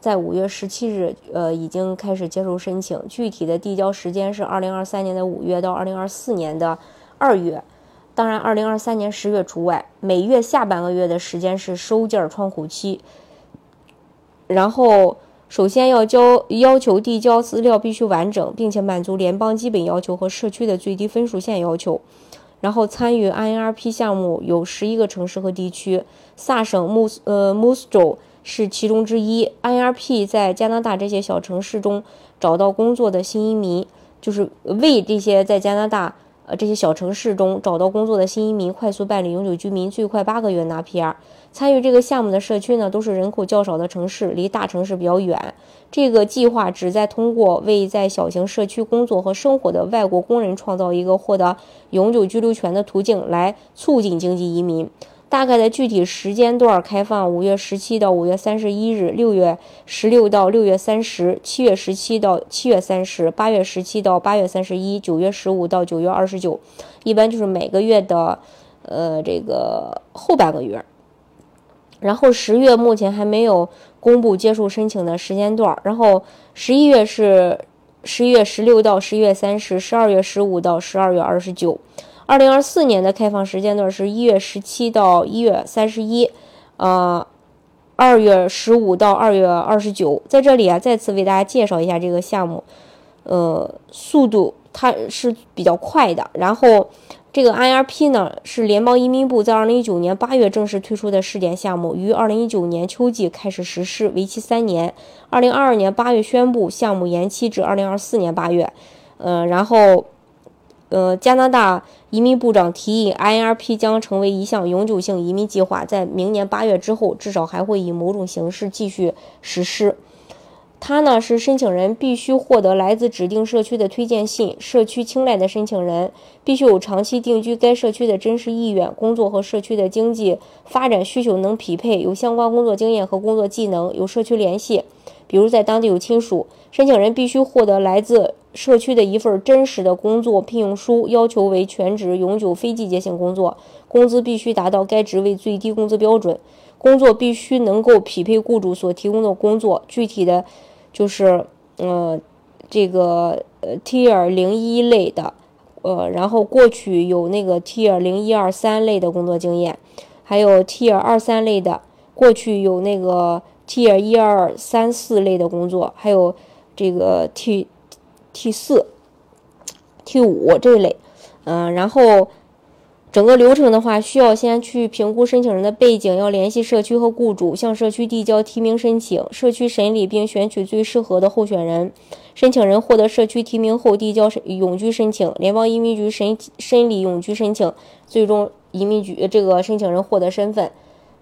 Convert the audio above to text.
在五月十七日，呃，已经开始接受申请。具体的递交时间是二零二三年的五月到二零二四年的二月，当然二零二三年十月除外。每月下半个月的时间是收件窗口期。然后，首先要交要求递交资料必须完整，并且满足联邦基本要求和社区的最低分数线要求。然后参与 INRP 项目有十一个城市和地区，萨省穆斯呃穆斯州。是其中之一。IRP 在加拿大这些小城市中找到工作的新移民，就是为这些在加拿大呃这些小城市中找到工作的新移民快速办理永久居民，最快八个月拿 PR。参与这个项目的社区呢，都是人口较少的城市，离大城市比较远。这个计划旨在通过为在小型社区工作和生活的外国工人创造一个获得永久居留权的途径，来促进经济移民。大概的具体时间段开放：五月十七到五月三十一日，六月十六到六月三十，七月十七到七月三十，八月十七到八月三十一，九月十五到九月二十九。一般就是每个月的，呃，这个后半个月。然后十月目前还没有公布接受申请的时间段。然后十一月是十一月十六到十一月三十，十二月十五到十二月二十九。二零二四年的开放时间段是一月十七到一月三十一，呃，二月十五到二月二十九。在这里啊，再次为大家介绍一下这个项目，呃，速度它是比较快的。然后，这个 IRP 呢是联邦移民部在二零一九年八月正式推出的试点项目，于二零一九年秋季开始实施，为期三年。二零二二年八月宣布项目延期至二零二四年八月，呃，然后。呃，加拿大移民部长提议，INRP 将成为一项永久性移民计划，在明年八月之后，至少还会以某种形式继续实施。它呢是申请人必须获得来自指定社区的推荐信，社区青睐的申请人必须有长期定居该社区的真实意愿，工作和社区的经济发展需求能匹配，有相关工作经验和工作技能，有社区联系。比如在当地有亲属，申请人必须获得来自社区的一份真实的工作聘用书，要求为全职永久非季节性工作，工资必须达到该职位最低工资标准，工作必须能够匹配雇主所提供的工作。具体的，就是呃这个呃 Tier 零一类的，呃然后过去有那个 Tier 零一二三类的工作经验，还有 Tier 二三类的，过去有那个。T 一二三四类的工作，还有这个 T T 四、T 五这类，嗯，然后整个流程的话，需要先去评估申请人的背景，要联系社区和雇主，向社区递交提名申请，社区审理并选取最适合的候选人。申请人获得社区提名后，递交永居申请，联邦移民局审审理永居申请，最终移民局这个申请人获得身份。